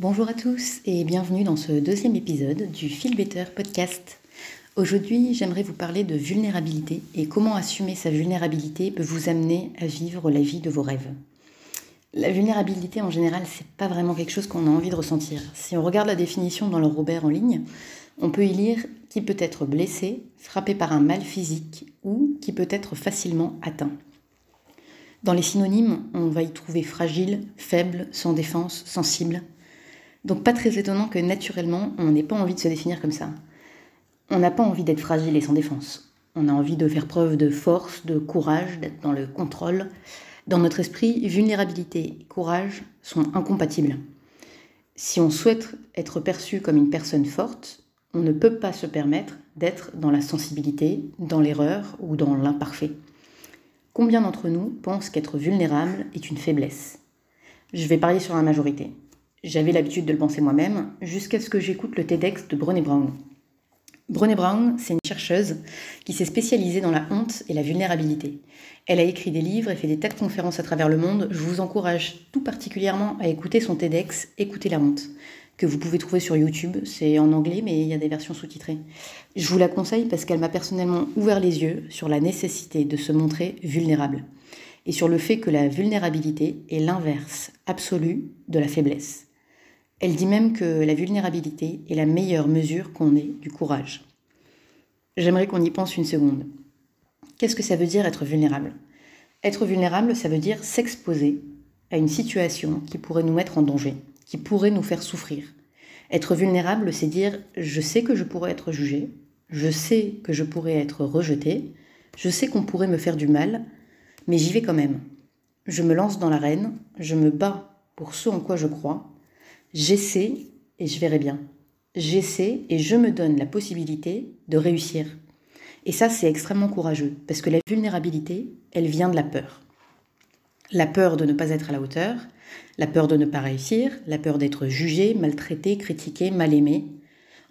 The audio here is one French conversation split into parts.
Bonjour à tous et bienvenue dans ce deuxième épisode du Feel Better podcast. Aujourd'hui, j'aimerais vous parler de vulnérabilité et comment assumer sa vulnérabilité peut vous amener à vivre la vie de vos rêves. La vulnérabilité en général, c'est pas vraiment quelque chose qu'on a envie de ressentir. Si on regarde la définition dans le Robert en ligne, on peut y lire qui peut être blessé, frappé par un mal physique ou qui peut être facilement atteint. Dans les synonymes, on va y trouver fragile, faible, sans défense, sensible. Donc pas très étonnant que naturellement, on n'ait pas envie de se définir comme ça. On n'a pas envie d'être fragile et sans défense. On a envie de faire preuve de force, de courage, d'être dans le contrôle. Dans notre esprit, vulnérabilité et courage sont incompatibles. Si on souhaite être perçu comme une personne forte, on ne peut pas se permettre d'être dans la sensibilité, dans l'erreur ou dans l'imparfait. Combien d'entre nous pensent qu'être vulnérable est une faiblesse? Je vais parier sur la majorité. J'avais l'habitude de le penser moi-même, jusqu'à ce que j'écoute le TEDx de Brené Brown. Brené Brown, c'est une chercheuse qui s'est spécialisée dans la honte et la vulnérabilité. Elle a écrit des livres et fait des tas de conférences à travers le monde. Je vous encourage tout particulièrement à écouter son TEDx Écoutez la honte que vous pouvez trouver sur YouTube. C'est en anglais, mais il y a des versions sous-titrées. Je vous la conseille parce qu'elle m'a personnellement ouvert les yeux sur la nécessité de se montrer vulnérable et sur le fait que la vulnérabilité est l'inverse absolu de la faiblesse. Elle dit même que la vulnérabilité est la meilleure mesure qu'on ait du courage. J'aimerais qu'on y pense une seconde. Qu'est-ce que ça veut dire être vulnérable? Être vulnérable, ça veut dire s'exposer à une situation qui pourrait nous mettre en danger qui pourrait nous faire souffrir. Être vulnérable, c'est dire je sais que je pourrais être jugé, je sais que je pourrais être rejeté, je sais qu'on pourrait me faire du mal, mais j'y vais quand même. Je me lance dans l'arène, je me bats pour ce en quoi je crois, j'essaie et je verrai bien. J'essaie et je me donne la possibilité de réussir. Et ça, c'est extrêmement courageux, parce que la vulnérabilité, elle vient de la peur. La peur de ne pas être à la hauteur, la peur de ne pas réussir, la peur d'être jugé, maltraité, critiqué, mal aimé.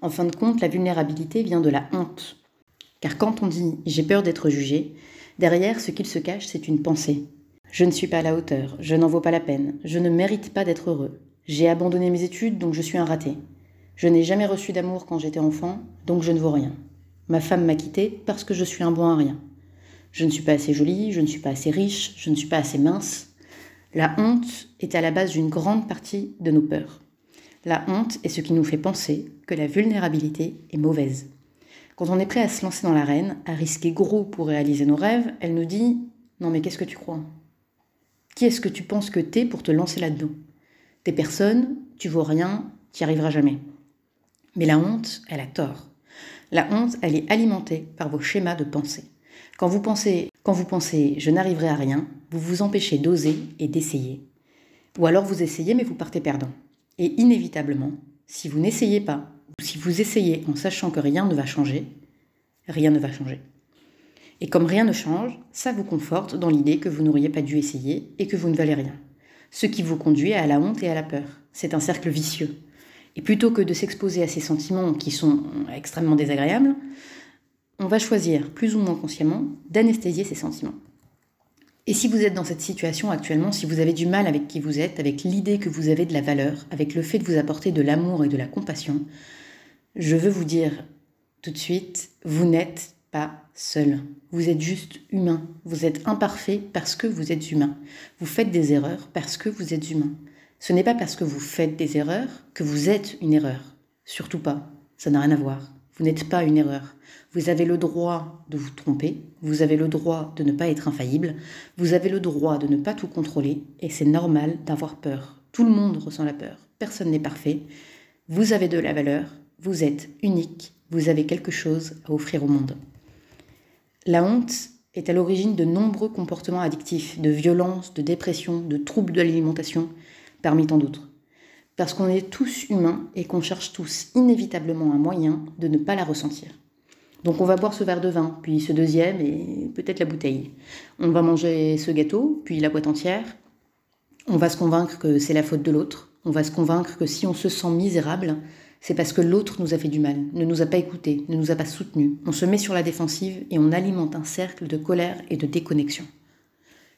En fin de compte, la vulnérabilité vient de la honte. Car quand on dit j'ai peur d'être jugé, derrière ce qu'il se cache, c'est une pensée. Je ne suis pas à la hauteur, je n'en vaux pas la peine, je ne mérite pas d'être heureux. J'ai abandonné mes études, donc je suis un raté. Je n'ai jamais reçu d'amour quand j'étais enfant, donc je ne vaux rien. Ma femme m'a quitté parce que je suis un bon à rien. Je ne suis pas assez jolie, je ne suis pas assez riche, je ne suis pas assez mince, la honte est à la base d'une grande partie de nos peurs. La honte est ce qui nous fait penser que la vulnérabilité est mauvaise. Quand on est prêt à se lancer dans l'arène, à risquer gros pour réaliser nos rêves, elle nous dit Non, mais qu'est-ce que tu crois? Qui est-ce que tu penses que t'es pour te lancer là-dedans? T'es personne, tu vaux rien, tu n'y arriveras jamais. Mais la honte, elle a tort. La honte, elle est alimentée par vos schémas de pensée. Quand vous pensez, quand vous pensez je n'arriverai à rien, vous vous empêchez d'oser et d'essayer. Ou alors vous essayez mais vous partez perdant. Et inévitablement, si vous n'essayez pas, ou si vous essayez en sachant que rien ne va changer, rien ne va changer. Et comme rien ne change, ça vous conforte dans l'idée que vous n'auriez pas dû essayer et que vous ne valez rien. Ce qui vous conduit à la honte et à la peur. C'est un cercle vicieux. Et plutôt que de s'exposer à ces sentiments qui sont extrêmement désagréables, on va choisir, plus ou moins consciemment, d'anesthésier ces sentiments. Et si vous êtes dans cette situation actuellement, si vous avez du mal avec qui vous êtes, avec l'idée que vous avez de la valeur, avec le fait de vous apporter de l'amour et de la compassion, je veux vous dire tout de suite, vous n'êtes pas seul. Vous êtes juste humain. Vous êtes imparfait parce que vous êtes humain. Vous faites des erreurs parce que vous êtes humain. Ce n'est pas parce que vous faites des erreurs que vous êtes une erreur. Surtout pas. Ça n'a rien à voir. Vous n'êtes pas une erreur. Vous avez le droit de vous tromper, vous avez le droit de ne pas être infaillible, vous avez le droit de ne pas tout contrôler, et c'est normal d'avoir peur. Tout le monde ressent la peur, personne n'est parfait. Vous avez de la valeur, vous êtes unique, vous avez quelque chose à offrir au monde. La honte est à l'origine de nombreux comportements addictifs, de violence, de dépression, de troubles de l'alimentation, parmi tant d'autres parce qu'on est tous humains et qu'on cherche tous inévitablement un moyen de ne pas la ressentir. Donc on va boire ce verre de vin, puis ce deuxième et peut-être la bouteille. On va manger ce gâteau, puis la boîte entière. On va se convaincre que c'est la faute de l'autre. On va se convaincre que si on se sent misérable, c'est parce que l'autre nous a fait du mal, ne nous a pas écoutés, ne nous a pas soutenus. On se met sur la défensive et on alimente un cercle de colère et de déconnexion.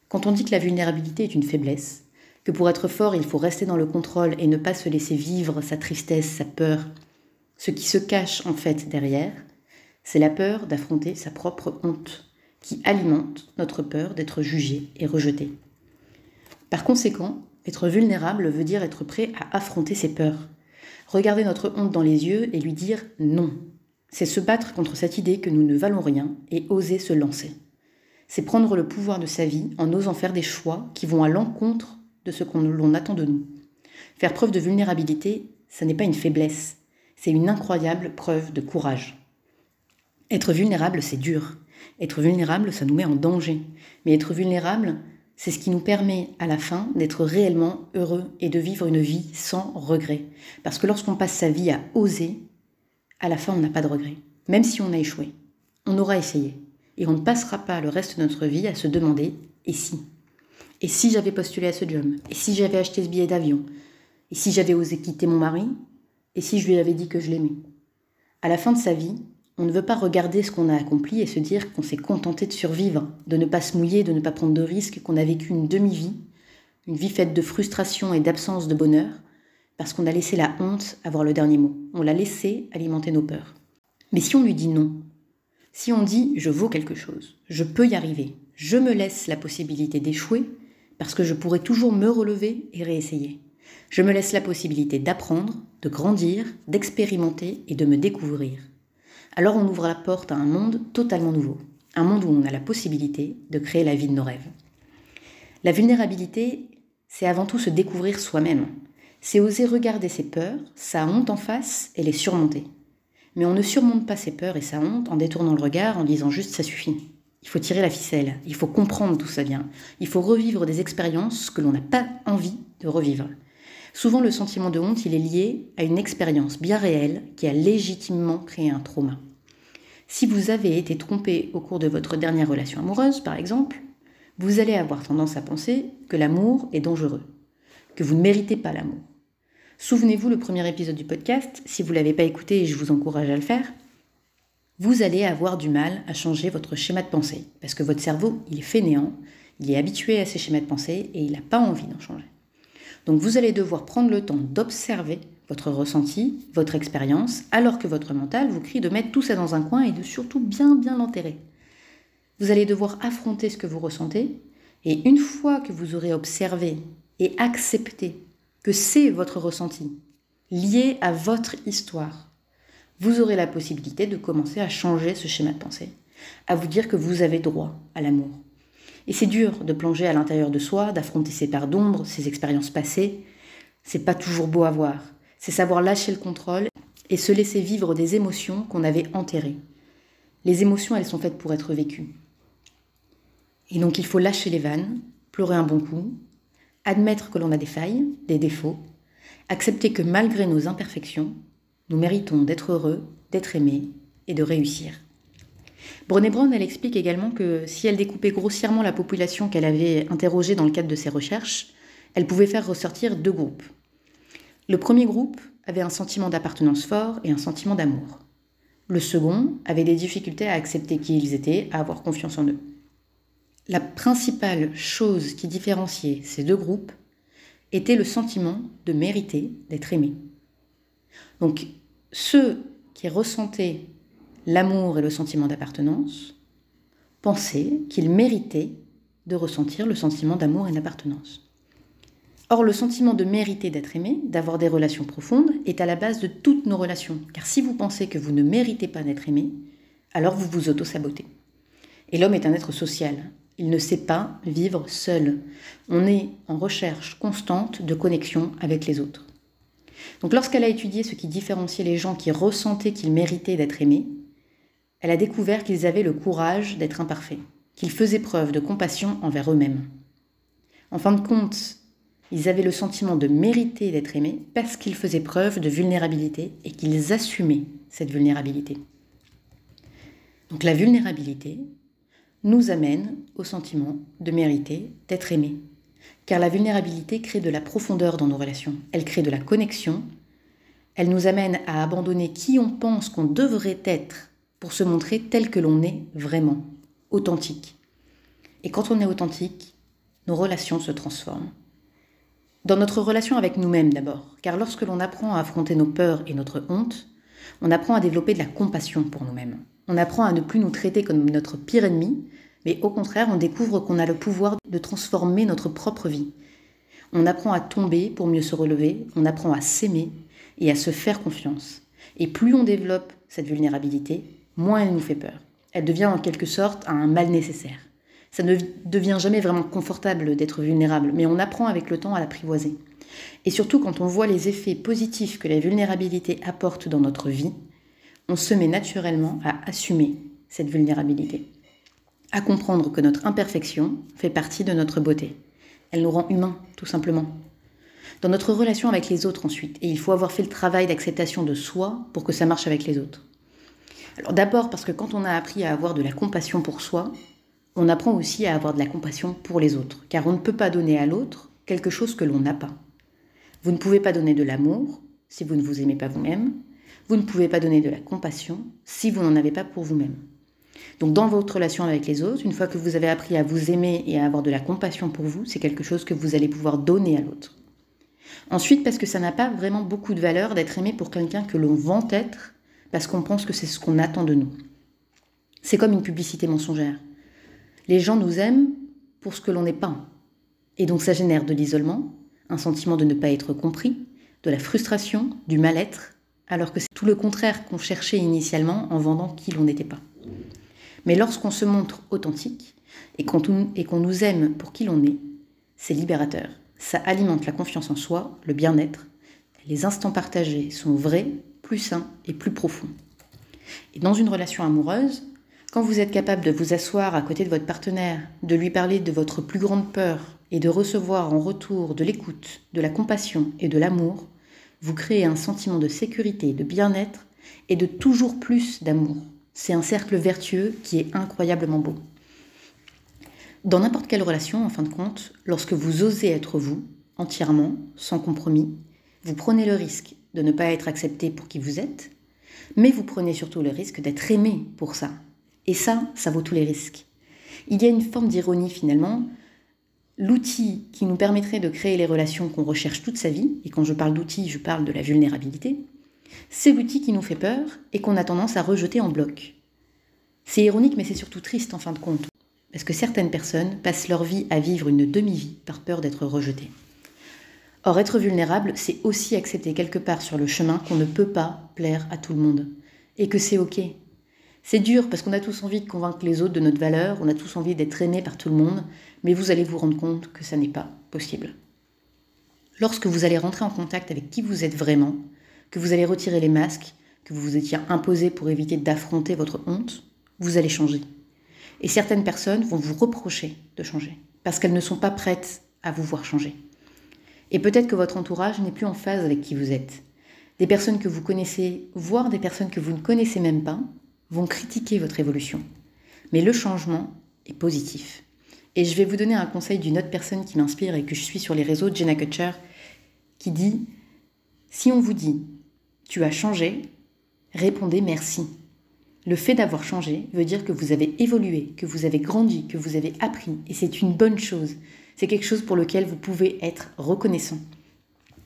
Quand on dit que la vulnérabilité est une faiblesse, que pour être fort, il faut rester dans le contrôle et ne pas se laisser vivre sa tristesse, sa peur. Ce qui se cache en fait derrière, c'est la peur d'affronter sa propre honte, qui alimente notre peur d'être jugé et rejeté. Par conséquent, être vulnérable veut dire être prêt à affronter ses peurs, regarder notre honte dans les yeux et lui dire non. C'est se battre contre cette idée que nous ne valons rien et oser se lancer. C'est prendre le pouvoir de sa vie en osant faire des choix qui vont à l'encontre de ce qu'on l'on attend de nous. Faire preuve de vulnérabilité, ce n'est pas une faiblesse, c'est une incroyable preuve de courage. Être vulnérable, c'est dur. Être vulnérable, ça nous met en danger. Mais être vulnérable, c'est ce qui nous permet à la fin d'être réellement heureux et de vivre une vie sans regret. Parce que lorsqu'on passe sa vie à oser, à la fin, on n'a pas de regret. Même si on a échoué, on aura essayé. Et on ne passera pas le reste de notre vie à se demander et si? Et si j'avais postulé à ce job? Et si j'avais acheté ce billet d'avion? Et si j'avais osé quitter mon mari? Et si je lui avais dit que je l'aimais? À la fin de sa vie, on ne veut pas regarder ce qu'on a accompli et se dire qu'on s'est contenté de survivre, de ne pas se mouiller, de ne pas prendre de risques, qu'on a vécu une demi-vie, une vie faite de frustration et d'absence de bonheur, parce qu'on a laissé la honte avoir le dernier mot. On l'a laissé alimenter nos peurs. Mais si on lui dit non, si on dit je vaux quelque chose, je peux y arriver, je me laisse la possibilité d'échouer, parce que je pourrai toujours me relever et réessayer. Je me laisse la possibilité d'apprendre, de grandir, d'expérimenter et de me découvrir. Alors on ouvre la porte à un monde totalement nouveau, un monde où on a la possibilité de créer la vie de nos rêves. La vulnérabilité, c'est avant tout se découvrir soi-même. C'est oser regarder ses peurs, sa honte en face et les surmonter. Mais on ne surmonte pas ses peurs et sa honte en détournant le regard, en disant juste ça suffit. Il faut tirer la ficelle, il faut comprendre d'où ça vient, il faut revivre des expériences que l'on n'a pas envie de revivre. Souvent, le sentiment de honte, il est lié à une expérience bien réelle qui a légitimement créé un trauma. Si vous avez été trompé au cours de votre dernière relation amoureuse, par exemple, vous allez avoir tendance à penser que l'amour est dangereux, que vous ne méritez pas l'amour. Souvenez-vous le premier épisode du podcast, si vous ne l'avez pas écouté et je vous encourage à le faire, vous allez avoir du mal à changer votre schéma de pensée, parce que votre cerveau, il est fainéant, il est habitué à ces schémas de pensée et il n'a pas envie d'en changer. Donc vous allez devoir prendre le temps d'observer votre ressenti, votre expérience, alors que votre mental vous crie de mettre tout ça dans un coin et de surtout bien bien l'enterrer. Vous allez devoir affronter ce que vous ressentez, et une fois que vous aurez observé et accepté que c'est votre ressenti, lié à votre histoire, vous aurez la possibilité de commencer à changer ce schéma de pensée, à vous dire que vous avez droit à l'amour, et c'est dur de plonger à l'intérieur de soi, d'affronter ses parts d'ombre, ses expériences passées. C'est pas toujours beau à voir. C'est savoir lâcher le contrôle et se laisser vivre des émotions qu'on avait enterrées. Les émotions, elles sont faites pour être vécues. Et donc il faut lâcher les vannes, pleurer un bon coup, admettre que l'on a des failles, des défauts, accepter que malgré nos imperfections, nous méritons d'être heureux, d'être aimés et de réussir. Brené Brown, elle explique également que si elle découpait grossièrement la population qu'elle avait interrogée dans le cadre de ses recherches, elle pouvait faire ressortir deux groupes. Le premier groupe avait un sentiment d'appartenance fort et un sentiment d'amour. Le second avait des difficultés à accepter qui ils étaient, à avoir confiance en eux. La principale chose qui différenciait ces deux groupes était le sentiment de mériter d'être aimé. Donc ceux qui ressentaient l'amour et le sentiment d'appartenance, pensaient qu'ils méritaient de ressentir le sentiment d'amour et d'appartenance. Or, le sentiment de mériter d'être aimé, d'avoir des relations profondes, est à la base de toutes nos relations. Car si vous pensez que vous ne méritez pas d'être aimé, alors vous vous auto-sabotez. Et l'homme est un être social. Il ne sait pas vivre seul. On est en recherche constante de connexion avec les autres. Donc lorsqu'elle a étudié ce qui différenciait les gens qui ressentaient qu'ils méritaient d'être aimés, elle a découvert qu'ils avaient le courage d'être imparfaits, qu'ils faisaient preuve de compassion envers eux-mêmes. En fin de compte, ils avaient le sentiment de mériter d'être aimés parce qu'ils faisaient preuve de vulnérabilité et qu'ils assumaient cette vulnérabilité. Donc la vulnérabilité nous amène au sentiment de mériter d'être aimé. Car la vulnérabilité crée de la profondeur dans nos relations, elle crée de la connexion, elle nous amène à abandonner qui on pense qu'on devrait être pour se montrer tel que l'on est vraiment, authentique. Et quand on est authentique, nos relations se transforment. Dans notre relation avec nous-mêmes d'abord, car lorsque l'on apprend à affronter nos peurs et notre honte, on apprend à développer de la compassion pour nous-mêmes. On apprend à ne plus nous traiter comme notre pire ennemi, mais au contraire, on découvre qu'on a le pouvoir de transformer notre propre vie. On apprend à tomber pour mieux se relever, on apprend à s'aimer et à se faire confiance. Et plus on développe cette vulnérabilité, moins elle nous fait peur. Elle devient en quelque sorte un mal nécessaire. Ça ne devient jamais vraiment confortable d'être vulnérable, mais on apprend avec le temps à l'apprivoiser. Et surtout quand on voit les effets positifs que la vulnérabilité apporte dans notre vie, on se met naturellement à assumer cette vulnérabilité, à comprendre que notre imperfection fait partie de notre beauté. Elle nous rend humains, tout simplement. Dans notre relation avec les autres ensuite, et il faut avoir fait le travail d'acceptation de soi pour que ça marche avec les autres. Alors d'abord parce que quand on a appris à avoir de la compassion pour soi, on apprend aussi à avoir de la compassion pour les autres, car on ne peut pas donner à l'autre quelque chose que l'on n'a pas. Vous ne pouvez pas donner de l'amour si vous ne vous aimez pas vous-même. Vous ne pouvez pas donner de la compassion si vous n'en avez pas pour vous-même. Donc dans votre relation avec les autres, une fois que vous avez appris à vous aimer et à avoir de la compassion pour vous, c'est quelque chose que vous allez pouvoir donner à l'autre. Ensuite, parce que ça n'a pas vraiment beaucoup de valeur d'être aimé pour quelqu'un que l'on vante être, parce qu'on pense que c'est ce qu'on attend de nous. C'est comme une publicité mensongère. Les gens nous aiment pour ce que l'on n'est pas. Et donc ça génère de l'isolement, un sentiment de ne pas être compris, de la frustration, du mal-être, alors que c'est tout le contraire qu'on cherchait initialement en vendant qui l'on n'était pas. Mais lorsqu'on se montre authentique et qu'on nous aime pour qui l'on est, c'est libérateur. Ça alimente la confiance en soi, le bien-être. Les instants partagés sont vrais, plus sains et plus profonds. Et dans une relation amoureuse, quand vous êtes capable de vous asseoir à côté de votre partenaire, de lui parler de votre plus grande peur et de recevoir en retour de l'écoute, de la compassion et de l'amour, vous créez un sentiment de sécurité, de bien-être et de toujours plus d'amour. C'est un cercle vertueux qui est incroyablement beau. Dans n'importe quelle relation, en fin de compte, lorsque vous osez être vous, entièrement, sans compromis, vous prenez le risque de ne pas être accepté pour qui vous êtes, mais vous prenez surtout le risque d'être aimé pour ça. Et ça, ça vaut tous les risques. Il y a une forme d'ironie finalement. L'outil qui nous permettrait de créer les relations qu'on recherche toute sa vie, et quand je parle d'outil, je parle de la vulnérabilité, c'est l'outil qui nous fait peur et qu'on a tendance à rejeter en bloc. C'est ironique, mais c'est surtout triste en fin de compte. Parce que certaines personnes passent leur vie à vivre une demi-vie par peur d'être rejetées. Or, être vulnérable, c'est aussi accepter quelque part sur le chemin qu'on ne peut pas plaire à tout le monde. Et que c'est OK. C'est dur parce qu'on a tous envie de convaincre les autres de notre valeur, on a tous envie d'être aimés par tout le monde, mais vous allez vous rendre compte que ça n'est pas possible. Lorsque vous allez rentrer en contact avec qui vous êtes vraiment, que vous allez retirer les masques, que vous vous étiez imposé pour éviter d'affronter votre honte, vous allez changer. Et certaines personnes vont vous reprocher de changer, parce qu'elles ne sont pas prêtes à vous voir changer. Et peut-être que votre entourage n'est plus en phase avec qui vous êtes. Des personnes que vous connaissez, voire des personnes que vous ne connaissez même pas, vont critiquer votre évolution. Mais le changement est positif. Et je vais vous donner un conseil d'une autre personne qui m'inspire et que je suis sur les réseaux, Jenna Kutcher, qui dit Si on vous dit tu as changé, répondez merci. Le fait d'avoir changé veut dire que vous avez évolué, que vous avez grandi, que vous avez appris, et c'est une bonne chose. C'est quelque chose pour lequel vous pouvez être reconnaissant.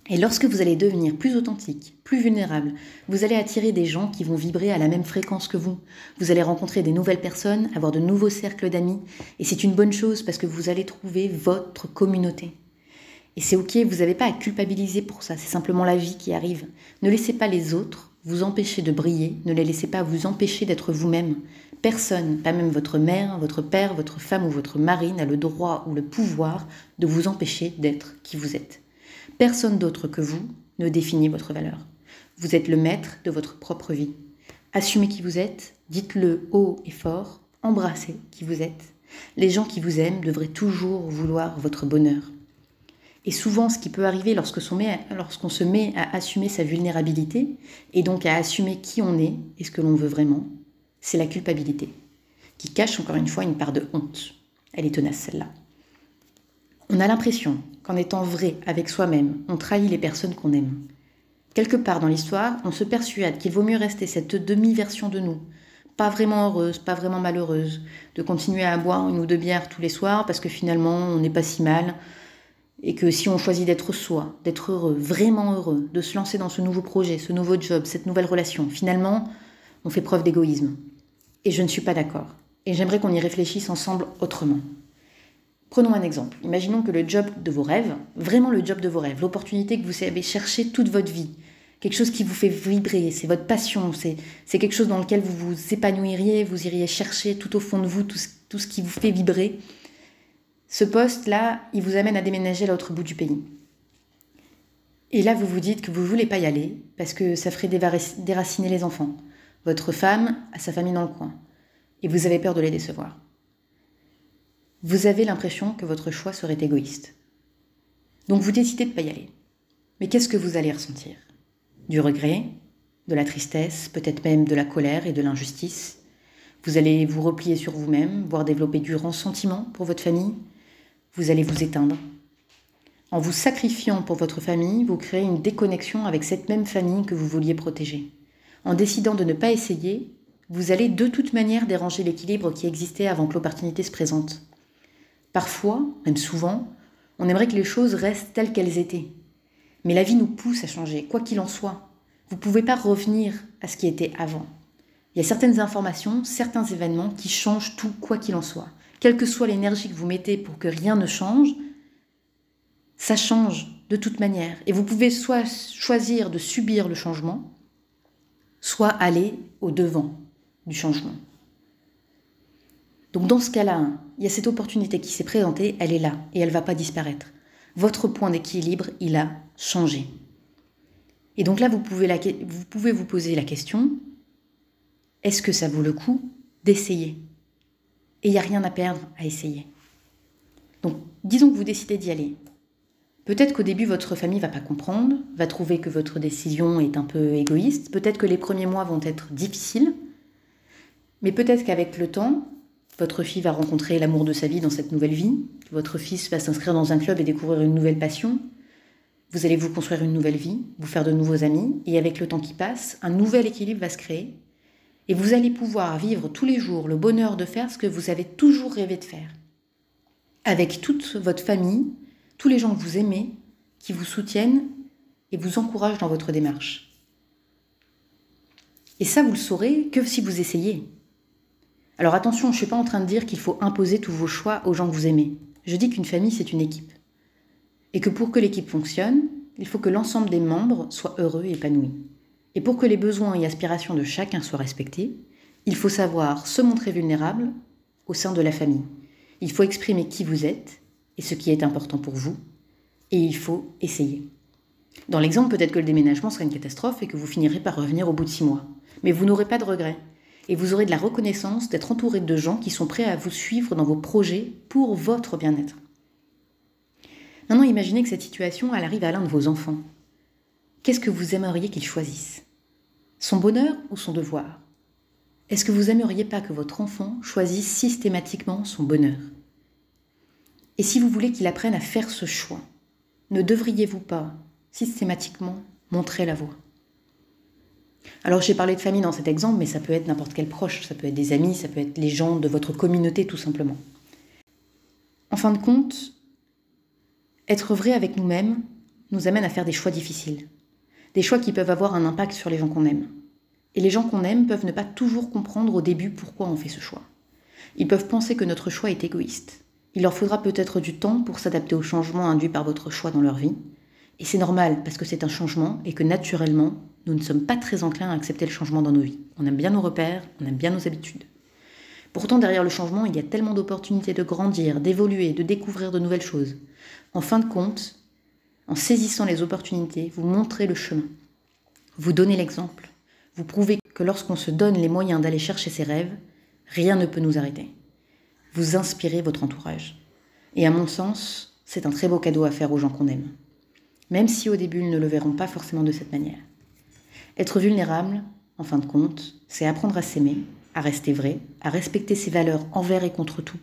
Et lorsque vous allez devenir plus authentique, plus vulnérable, vous allez attirer des gens qui vont vibrer à la même fréquence que vous. Vous allez rencontrer des nouvelles personnes, avoir de nouveaux cercles d'amis, et c'est une bonne chose parce que vous allez trouver votre communauté. Et c'est ok, vous n'avez pas à culpabiliser pour ça, c'est simplement la vie qui arrive. Ne laissez pas les autres vous empêcher de briller, ne les laissez pas vous empêcher d'être vous-même. Personne, pas même votre mère, votre père, votre femme ou votre mari, n'a le droit ou le pouvoir de vous empêcher d'être qui vous êtes. Personne d'autre que vous ne définit votre valeur. Vous êtes le maître de votre propre vie. Assumez qui vous êtes, dites-le haut et fort, embrassez qui vous êtes. Les gens qui vous aiment devraient toujours vouloir votre bonheur. Et souvent, ce qui peut arriver lorsqu'on se met à assumer sa vulnérabilité, et donc à assumer qui on est et ce que l'on veut vraiment, c'est la culpabilité, qui cache encore une fois une part de honte. Elle est tenace, celle-là. On a l'impression qu'en étant vrai avec soi-même, on trahit les personnes qu'on aime. Quelque part dans l'histoire, on se persuade qu'il vaut mieux rester cette demi-version de nous, pas vraiment heureuse, pas vraiment malheureuse, de continuer à boire une ou deux bières tous les soirs parce que finalement on n'est pas si mal, et que si on choisit d'être soi, d'être heureux, vraiment heureux, de se lancer dans ce nouveau projet, ce nouveau job, cette nouvelle relation, finalement, on fait preuve d'égoïsme. Et je ne suis pas d'accord. Et j'aimerais qu'on y réfléchisse ensemble autrement. Prenons un exemple. Imaginons que le job de vos rêves, vraiment le job de vos rêves, l'opportunité que vous avez cherché toute votre vie, quelque chose qui vous fait vibrer, c'est votre passion, c'est quelque chose dans lequel vous vous épanouiriez, vous iriez chercher tout au fond de vous tout tout ce qui vous fait vibrer, ce poste-là, il vous amène à déménager à l'autre bout du pays. Et là, vous vous dites que vous ne voulez pas y aller parce que ça ferait déraciner les enfants. Votre femme a sa famille dans le coin. Et vous avez peur de les décevoir. Vous avez l'impression que votre choix serait égoïste. Donc vous décidez de ne pas y aller. Mais qu'est-ce que vous allez ressentir? Du regret, de la tristesse, peut-être même de la colère et de l'injustice? Vous allez vous replier sur vous-même, voire développer du ressentiment pour votre famille, vous allez vous éteindre. En vous sacrifiant pour votre famille, vous créez une déconnexion avec cette même famille que vous vouliez protéger. En décidant de ne pas essayer, vous allez de toute manière déranger l'équilibre qui existait avant que l'opportunité se présente. Parfois, même souvent, on aimerait que les choses restent telles qu'elles étaient. Mais la vie nous pousse à changer, quoi qu'il en soit. Vous ne pouvez pas revenir à ce qui était avant. Il y a certaines informations, certains événements qui changent tout, quoi qu'il en soit quelle que soit l'énergie que vous mettez pour que rien ne change, ça change de toute manière. Et vous pouvez soit choisir de subir le changement, soit aller au devant du changement. Donc dans ce cas-là, il y a cette opportunité qui s'est présentée, elle est là et elle ne va pas disparaître. Votre point d'équilibre, il a changé. Et donc là, vous pouvez, vous pouvez vous poser la question, est-ce que ça vaut le coup d'essayer? Et il n'y a rien à perdre à essayer. Donc, disons que vous décidez d'y aller. Peut-être qu'au début, votre famille va pas comprendre, va trouver que votre décision est un peu égoïste, peut-être que les premiers mois vont être difficiles, mais peut-être qu'avec le temps, votre fille va rencontrer l'amour de sa vie dans cette nouvelle vie, votre fils va s'inscrire dans un club et découvrir une nouvelle passion, vous allez vous construire une nouvelle vie, vous faire de nouveaux amis, et avec le temps qui passe, un nouvel équilibre va se créer, et vous allez pouvoir vivre tous les jours le bonheur de faire ce que vous avez toujours rêvé de faire. Avec toute votre famille, tous les gens que vous aimez, qui vous soutiennent et vous encouragent dans votre démarche. Et ça, vous le saurez que si vous essayez. Alors attention, je ne suis pas en train de dire qu'il faut imposer tous vos choix aux gens que vous aimez. Je dis qu'une famille, c'est une équipe. Et que pour que l'équipe fonctionne, il faut que l'ensemble des membres soient heureux et épanouis. Et pour que les besoins et aspirations de chacun soient respectés, il faut savoir se montrer vulnérable au sein de la famille. Il faut exprimer qui vous êtes et ce qui est important pour vous, et il faut essayer. Dans l'exemple, peut-être que le déménagement sera une catastrophe et que vous finirez par revenir au bout de six mois. Mais vous n'aurez pas de regrets. Et vous aurez de la reconnaissance d'être entouré de gens qui sont prêts à vous suivre dans vos projets pour votre bien-être. Maintenant, imaginez que cette situation, arrive à l'un de vos enfants. Qu'est-ce que vous aimeriez qu'il choisisse? Son bonheur ou son devoir? Est-ce que vous aimeriez pas que votre enfant choisisse systématiquement son bonheur? Et si vous voulez qu'il apprenne à faire ce choix, ne devriez-vous pas systématiquement montrer la voie? Alors j'ai parlé de famille dans cet exemple, mais ça peut être n'importe quel proche, ça peut être des amis, ça peut être les gens de votre communauté tout simplement. En fin de compte, être vrai avec nous-mêmes nous amène à faire des choix difficiles. Des choix qui peuvent avoir un impact sur les gens qu'on aime. Et les gens qu'on aime peuvent ne pas toujours comprendre au début pourquoi on fait ce choix. Ils peuvent penser que notre choix est égoïste. Il leur faudra peut-être du temps pour s'adapter aux changements induits par votre choix dans leur vie. Et c'est normal parce que c'est un changement et que naturellement, nous ne sommes pas très enclins à accepter le changement dans nos vies. On aime bien nos repères, on aime bien nos habitudes. Pourtant, derrière le changement, il y a tellement d'opportunités de grandir, d'évoluer, de découvrir de nouvelles choses. En fin de compte, en saisissant les opportunités, vous montrez le chemin. Vous donnez l'exemple. Vous prouvez que lorsqu'on se donne les moyens d'aller chercher ses rêves, rien ne peut nous arrêter. Vous inspirez votre entourage. Et à mon sens, c'est un très beau cadeau à faire aux gens qu'on aime. Même si au début ils ne le verront pas forcément de cette manière. Être vulnérable, en fin de compte, c'est apprendre à s'aimer, à rester vrai, à respecter ses valeurs envers et contre tout,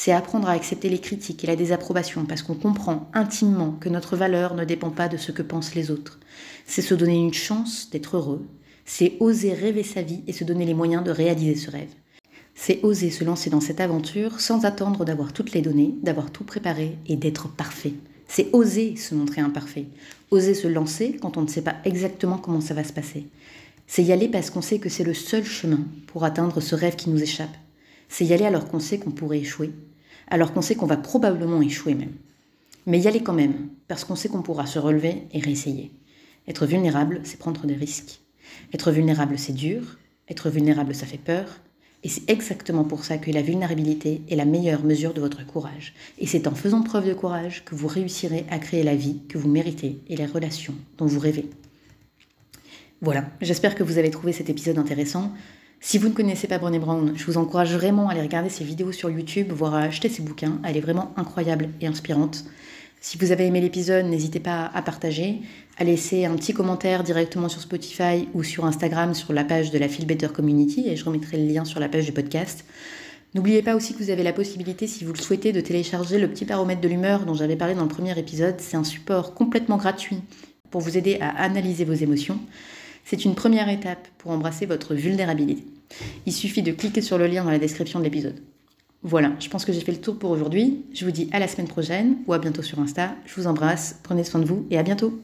c'est apprendre à accepter les critiques et la désapprobation parce qu'on comprend intimement que notre valeur ne dépend pas de ce que pensent les autres. C'est se donner une chance d'être heureux, c'est oser rêver sa vie et se donner les moyens de réaliser ce rêve. C'est oser se lancer dans cette aventure sans attendre d'avoir toutes les données, d'avoir tout préparé et d'être parfait. C'est oser se montrer imparfait, oser se lancer quand on ne sait pas exactement comment ça va se passer. C'est y aller parce qu'on sait que c'est le seul chemin pour atteindre ce rêve qui nous échappe. C'est y aller alors qu'on sait qu'on pourrait échouer, alors qu'on sait qu'on va probablement échouer même. Mais y aller quand même, parce qu'on sait qu'on pourra se relever et réessayer. Être vulnérable, c'est prendre des risques. Être vulnérable, c'est dur. Être vulnérable, ça fait peur. Et c'est exactement pour ça que la vulnérabilité est la meilleure mesure de votre courage. Et c'est en faisant preuve de courage que vous réussirez à créer la vie que vous méritez et les relations dont vous rêvez. Voilà, j'espère que vous avez trouvé cet épisode intéressant. Si vous ne connaissez pas Brené Brown, je vous encourage vraiment à aller regarder ses vidéos sur YouTube, voire à acheter ses bouquins. Elle est vraiment incroyable et inspirante. Si vous avez aimé l'épisode, n'hésitez pas à partager, à laisser un petit commentaire directement sur Spotify ou sur Instagram sur la page de la Feel Better Community et je remettrai le lien sur la page du podcast. N'oubliez pas aussi que vous avez la possibilité, si vous le souhaitez, de télécharger le petit paramètre de l'humeur dont j'avais parlé dans le premier épisode. C'est un support complètement gratuit pour vous aider à analyser vos émotions. C'est une première étape pour embrasser votre vulnérabilité. Il suffit de cliquer sur le lien dans la description de l'épisode. Voilà, je pense que j'ai fait le tour pour aujourd'hui. Je vous dis à la semaine prochaine ou à bientôt sur Insta. Je vous embrasse, prenez soin de vous et à bientôt.